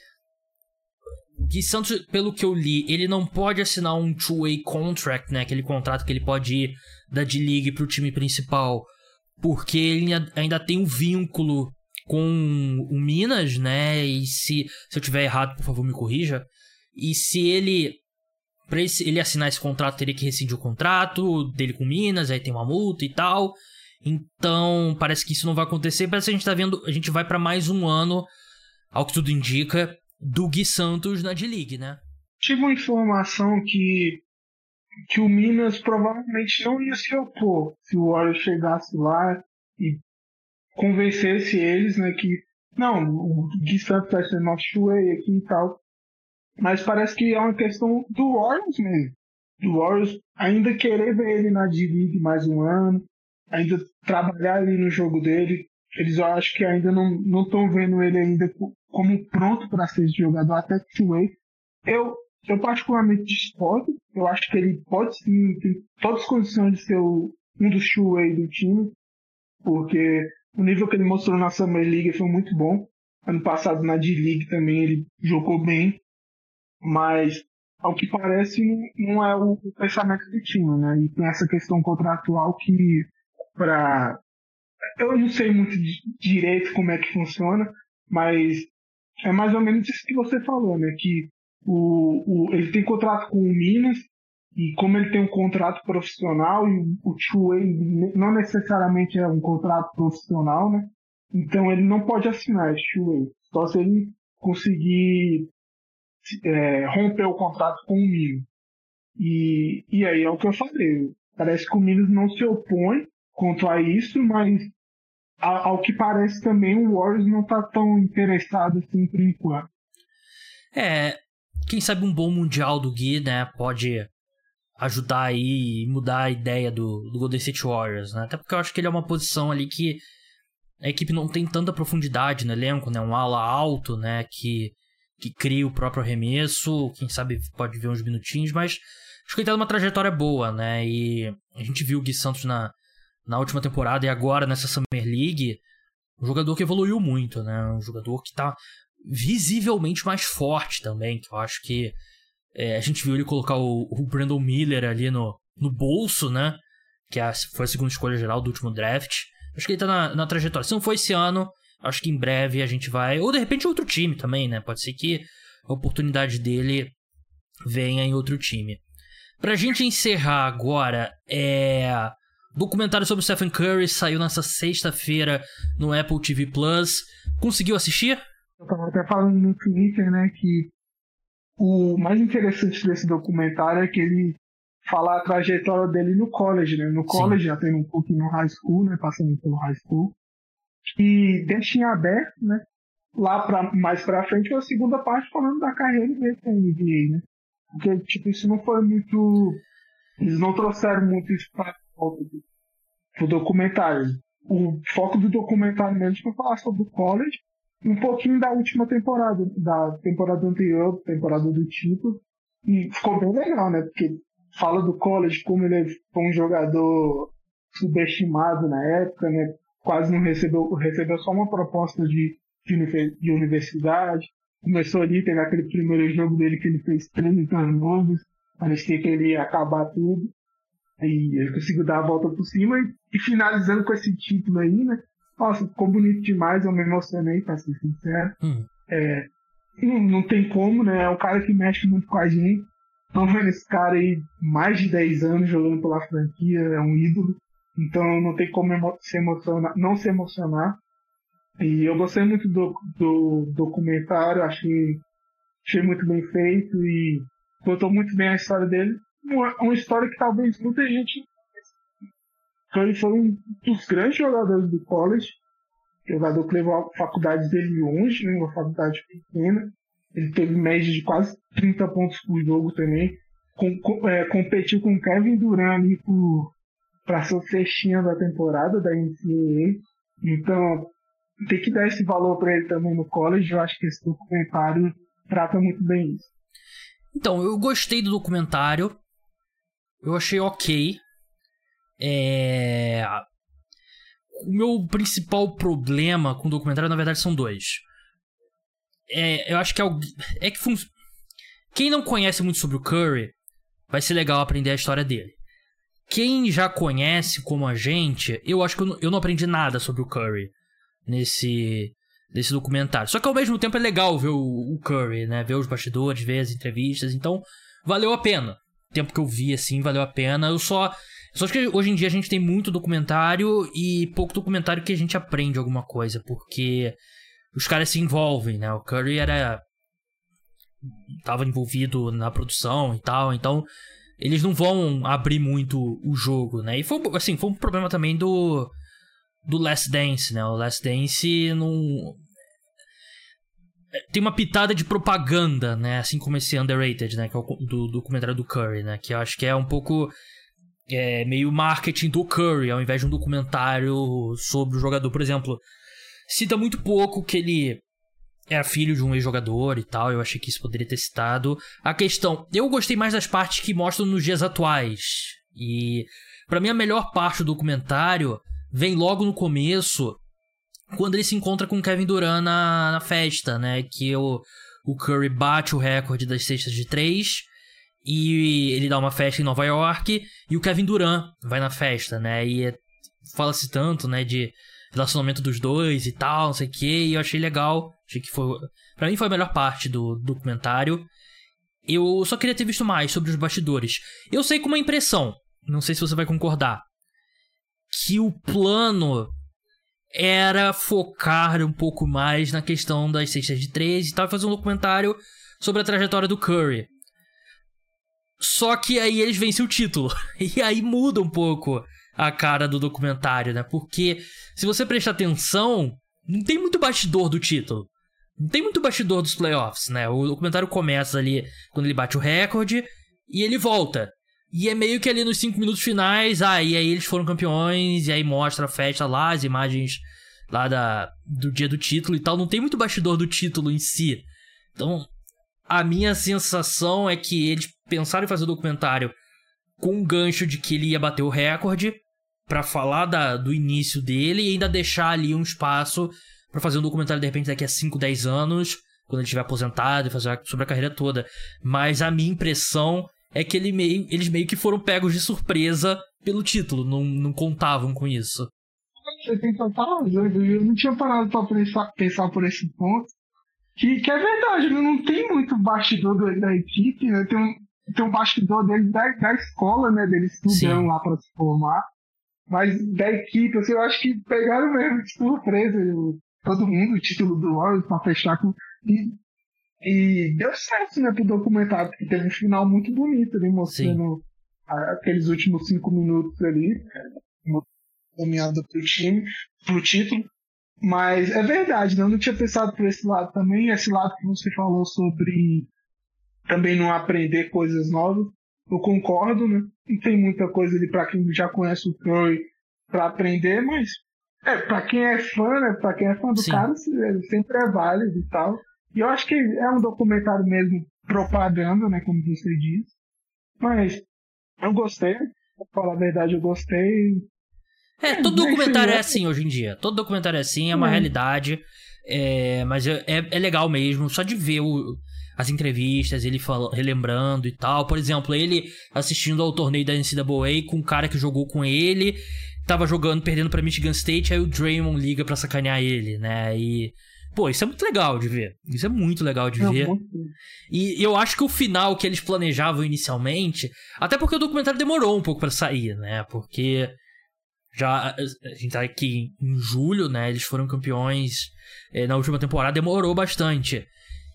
Gui Santos, pelo que eu li, ele não pode assinar um two-way contract, né? Aquele contrato que ele pode ir da D-League pro time principal. Porque ele ainda tem um vínculo com o Minas, né? E se, se eu tiver errado, por favor, me corrija. E se ele para ele assinar esse contrato, teria que rescindir o contrato dele com Minas, aí tem uma multa e tal. Então, parece que isso não vai acontecer. Parece que a gente tá vendo, a gente vai para mais um ano, ao que tudo indica, do Gui Santos na D-League, né? Tive uma informação que que o Minas provavelmente não ia se opor se o Warriors chegasse lá e convencesse eles, né, que não, o Gui Santos vai ser nosso way aqui e tal. Mas parece que é uma questão do Warriors mesmo. Do Warriors ainda querer ver ele na D-League mais um ano, ainda trabalhar ali no jogo dele. Eles eu acho que ainda não estão vendo ele ainda como pronto para ser jogador até two-way. Eu, eu particularmente discordo. Eu acho que ele pode sim, tem todas as condições de ser o, um dos two-way do time, porque o nível que ele mostrou na Summer League foi muito bom. Ano passado na D-League também ele jogou bem, mas ao que parece não é o pensamento do time, né? E tem essa questão contratual que para eu não sei muito direito como é que funciona, mas é mais ou menos isso que você falou, né? Que o, o, ele tem contrato com o Minas, e como ele tem um contrato profissional e o two-way não necessariamente é um contrato profissional, né? Então ele não pode assinar esse two-way. Só se ele conseguir é, romper o contrato com o Minos. E, e aí é o que eu falei. Parece que o Minos não se opõe contra isso, mas ao que parece também o Warriors não está tão interessado assim por enquanto. É, quem sabe um bom mundial do Gui, né, pode ajudar aí e mudar a ideia do, do Golden State Warriors, né? Até porque eu acho que ele é uma posição ali que a equipe não tem tanta profundidade no elenco, né? Um ala alto, né? Que, que cria o próprio arremesso, quem sabe pode ver uns minutinhos, mas acho que ele tá numa trajetória boa, né? E a gente viu o Gui Santos na, na última temporada e agora nessa Summer League, um jogador que evoluiu muito, né? Um jogador que tá visivelmente mais forte também, que eu acho que é, a gente viu ele colocar o, o, Brandon Miller ali no, no bolso, né? Que a, foi a segunda escolha geral do último draft. Acho que ele tá na, na trajetória. Se não for esse ano, acho que em breve a gente vai. Ou de repente outro time também, né? Pode ser que a oportunidade dele venha em outro time. Pra gente encerrar agora, é. Documentário sobre o Stephen Curry saiu nessa sexta-feira no Apple TV Plus. Conseguiu assistir? Eu tava até falando no Twitter, né, que o mais interessante desse documentário é que ele fala a trajetória dele no college, né? No college, Sim. já tendo um pouquinho no high school, né? Passando pelo high school. E deixa em aberto, né? Lá pra, mais pra frente, a segunda parte falando da carreira dele na NBA, né? Porque, tipo, isso não foi muito. Eles não trouxeram muito isso para o documentário. O foco do documentário mesmo foi falar sobre o college um pouquinho da última temporada, da temporada anterior, temporada do título. E ficou bem legal, né? Porque fala do college, como ele foi um jogador subestimado na época, né? Quase não recebeu, recebeu só uma proposta de, de, de universidade. Começou ali, teve aquele primeiro jogo dele que ele fez 30 anos, parecia que ele ia acabar tudo. E ele conseguiu dar a volta por cima e, e finalizando com esse título aí, né? Nossa, ficou bonito demais, eu me emocionei, pra ser sincero. Hum. É, não, não, tem como, né? É um cara que mexe muito com a gente. Estão vendo esse cara aí mais de 10 anos jogando pela franquia, é um ídolo. Então não tem como se emocionar, não se emocionar. E eu gostei muito do, do documentário, achei, achei muito bem feito e contou muito bem a história dele. Uma, uma história que talvez muita gente então ele foi um dos grandes jogadores do college, jogador que levou a faculdade dele longe, né, uma faculdade pequena. Ele teve média de quase 30 pontos por jogo também. Com, com, é, competiu com Kevin Durant ali para ser cestinha da temporada da NCAA. Então, tem que dar esse valor para ele também no college. Eu acho que esse documentário trata muito bem isso. Então, eu gostei do documentário. Eu achei ok. É... O meu principal problema com o documentário, na verdade, são dois. É, eu acho que é, é que fun... quem não conhece muito sobre o Curry vai ser legal aprender a história dele. Quem já conhece como a gente, eu acho que eu não, eu não aprendi nada sobre o Curry nesse nesse documentário. Só que ao mesmo tempo é legal ver o, o Curry, né? Ver os bastidores, ver as entrevistas. Então, valeu a pena. O tempo que eu vi, assim, valeu a pena. Eu só só que hoje em dia a gente tem muito documentário e pouco documentário que a gente aprende alguma coisa, porque os caras se envolvem, né? O Curry era. tava envolvido na produção e tal, então eles não vão abrir muito o jogo, né? E foi, assim, foi um problema também do. do Last Dance, né? O Last Dance não. Tem uma pitada de propaganda, né? Assim como esse Underrated, né? Que é o do documentário do Curry, né? Que eu acho que é um pouco é, meio marketing do Curry, ao invés de um documentário sobre o jogador. Por exemplo, cita muito pouco que ele era filho de um ex-jogador e tal. Eu achei que isso poderia ter citado. A questão, eu gostei mais das partes que mostram nos dias atuais. E para mim a melhor parte do documentário vem logo no começo, quando ele se encontra com Kevin Durant na, na festa, né? Que o, o Curry bate o recorde das cestas de três e ele dá uma festa em Nova York e o Kevin Durant vai na festa, né? E é, fala-se tanto, né, de relacionamento dos dois e tal, não sei o que, e eu achei legal. Achei que foi. Pra mim foi a melhor parte do, do documentário. Eu só queria ter visto mais sobre os bastidores. Eu sei com uma impressão, não sei se você vai concordar, que o plano era focar um pouco mais na questão das cestas de três e tal, fazer um documentário sobre a trajetória do Curry. Só que aí eles vencem o título. E aí muda um pouco a cara do documentário, né? Porque se você prestar atenção, não tem muito bastidor do título. Não tem muito bastidor dos playoffs, né? O documentário começa ali quando ele bate o recorde e ele volta. E é meio que ali nos cinco minutos finais, ah, e aí eles foram campeões, e aí mostra a festa lá, as imagens lá da, do dia do título e tal. Não tem muito bastidor do título em si. Então, a minha sensação é que eles pensaram em fazer o documentário com um gancho de que ele ia bater o recorde para falar da, do início dele e ainda deixar ali um espaço para fazer um documentário de repente daqui a 5, 10 anos, quando ele estiver aposentado e fazer sobre a carreira toda. Mas a minha impressão é que ele meio, eles meio que foram pegos de surpresa pelo título, não, não contavam com isso. Você tem total eu não tinha parado pra pensar, pensar por esse ponto. Que, que é verdade, não tem muito bastidor da equipe, né? Tem um, tem um bastidor dele da, da escola, né? Dele estudando Sim. lá para se formar. Mas da equipe, assim, eu acho que pegaram mesmo de surpresa todo mundo, o título do Warriors para fechar com. E, e deu certo, né, pro documentário, porque teve um final muito bonito ali, mostrando aqueles últimos cinco minutos ali, caminhada pro time, pro título. Mas é verdade, né? eu não tinha pensado por esse lado também. Esse lado que você falou sobre também não aprender coisas novas. Eu concordo, né? E tem muita coisa ali para quem já conhece o Curry para aprender, mas é, para quem é fã, né? Para quem é fã do Sim. cara, sempre é válido e tal. E eu acho que é um documentário mesmo propaganda, né? Como você diz. Mas eu gostei. Pra falar a verdade, eu gostei. É, todo documentário é assim hoje em dia. Todo documentário é assim, é uma é. realidade. É, mas é, é, é, legal mesmo, só de ver o, as entrevistas, ele fala, relembrando e tal. Por exemplo, ele assistindo ao torneio da NCAA com um cara que jogou com ele, tava jogando, perdendo para Michigan State, aí o Draymond liga para sacanear ele, né? E Pô, isso é muito legal de ver. Isso é muito legal de ver. E eu acho que o final que eles planejavam inicialmente, até porque o documentário demorou um pouco para sair, né? Porque já a gente tá aqui em julho, né? Eles foram campeões é, na última temporada, demorou bastante.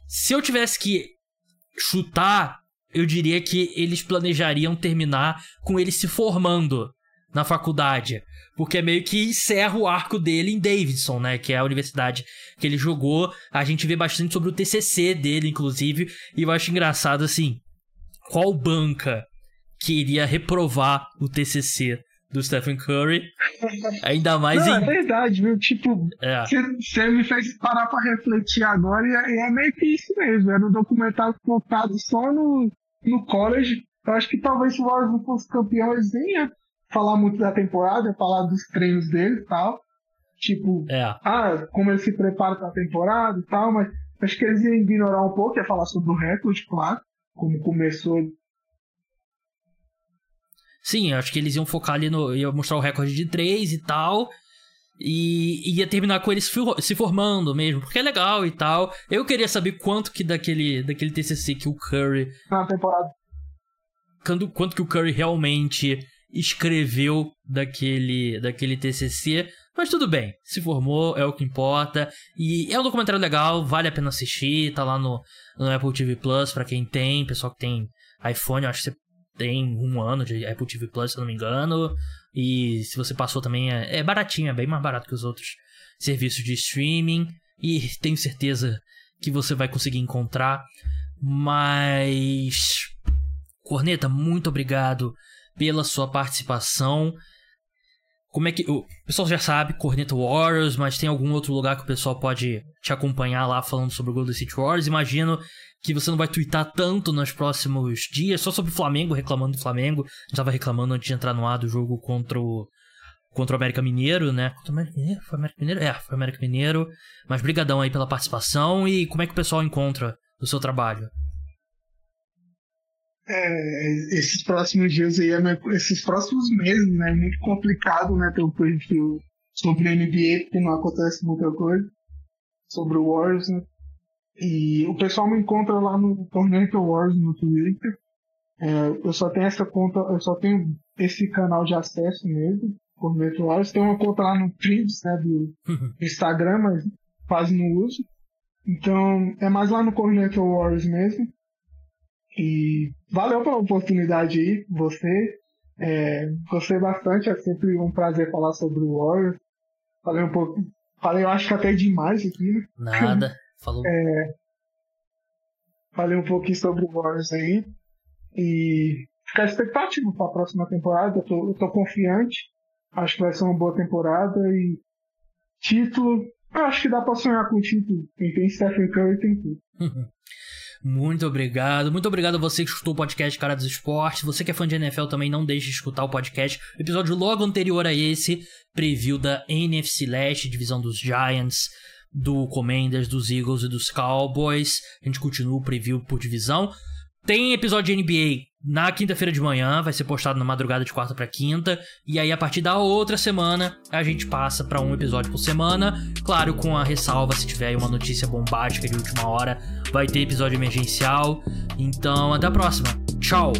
Se eu tivesse que chutar, eu diria que eles planejariam terminar com ele se formando na faculdade. Porque é meio que encerra o arco dele em Davidson, né? Que é a universidade que ele jogou. A gente vê bastante sobre o TCC dele, inclusive. E eu acho engraçado, assim, qual banca queria reprovar o TCC do Stephen Curry? Ainda mais Não, em... É verdade, viu? Tipo, você é. me fez parar pra refletir agora e é, é meio que isso mesmo. Era um documentário focado só no, no college. Eu acho que talvez se o Warriors não fosse campeão, eles nem iam falar muito da temporada, falar dos treinos dele e tal. Tipo, é. ah, como ele se prepara para a temporada e tal, mas acho que eles iam ignorar um pouco, ia falar sobre o recorde, claro, como começou. Sim, acho que eles iam focar ali no. ia mostrar o recorde de três e tal. E ia terminar com eles se formando mesmo, porque é legal e tal. Eu queria saber quanto que daquele, daquele TCC que o Curry. Na temporada. Quanto, quanto que o Curry realmente escreveu daquele, daquele TCC. Mas tudo bem, se formou, é o que importa. E é um documentário legal, vale a pena assistir. Tá lá no, no Apple TV Plus pra quem tem, pessoal que tem iPhone, acho que você tem um ano de Apple TV Plus, se eu não me engano. E se você passou também, é, é baratinho, é bem mais barato que os outros serviços de streaming. E tenho certeza que você vai conseguir encontrar. Mas. Corneta, muito obrigado pela sua participação. Como é que. O pessoal já sabe, Corneta Warriors, mas tem algum outro lugar que o pessoal pode te acompanhar lá falando sobre o Golden City Warriors? Imagino que você não vai twittar tanto nos próximos dias, só sobre o Flamengo, reclamando do Flamengo. A gente tava reclamando antes de entrar no ar do jogo contra o. Contra o América Mineiro, né? Contra o América Mineiro? Foi o América Mineiro? É, foi o América Mineiro. Mas brigadão aí pela participação e como é que o pessoal encontra o seu trabalho? É, esses próximos dias aí, esses próximos meses, né? É muito complicado, né? Ter um perfil sobre a NBA, porque não acontece muita coisa. Sobre o Warriors, né? E o pessoal me encontra lá no Tornado Wars no Twitter. É, eu só tenho essa conta, eu só tenho esse canal de acesso mesmo, Tornado Wars. Tem uma conta lá no Threads, né? Do Instagram, mas quase não uso. Então, é mais lá no Corneto Wars mesmo. E valeu pela oportunidade aí, você. É, gostei bastante, é sempre um prazer falar sobre o Warriors. Falei um pouco. Falei, eu acho que até demais aqui, né? Nada, falou. É, falei um pouquinho sobre o Warriors aí. E ficar expectativa para a próxima temporada. Eu tô, eu tô confiante. Acho que vai ser uma boa temporada. E título, eu acho que dá para sonhar com título. Quem tem Stephen Curry tem tudo. Muito obrigado. Muito obrigado a você que escutou o podcast Cara dos Esportes. Você que é fã de NFL também, não deixe de escutar o podcast. O episódio logo anterior a esse, preview da NFC Leste, divisão dos Giants, do Commanders, dos Eagles e dos Cowboys. A gente continua o preview por divisão. Tem episódio de NBA na quinta-feira de manhã, vai ser postado na madrugada de quarta para quinta, e aí a partir da outra semana a gente passa para um episódio por semana, claro, com a ressalva se tiver uma notícia bombástica de última hora, vai ter episódio emergencial. Então, até a próxima. Tchau.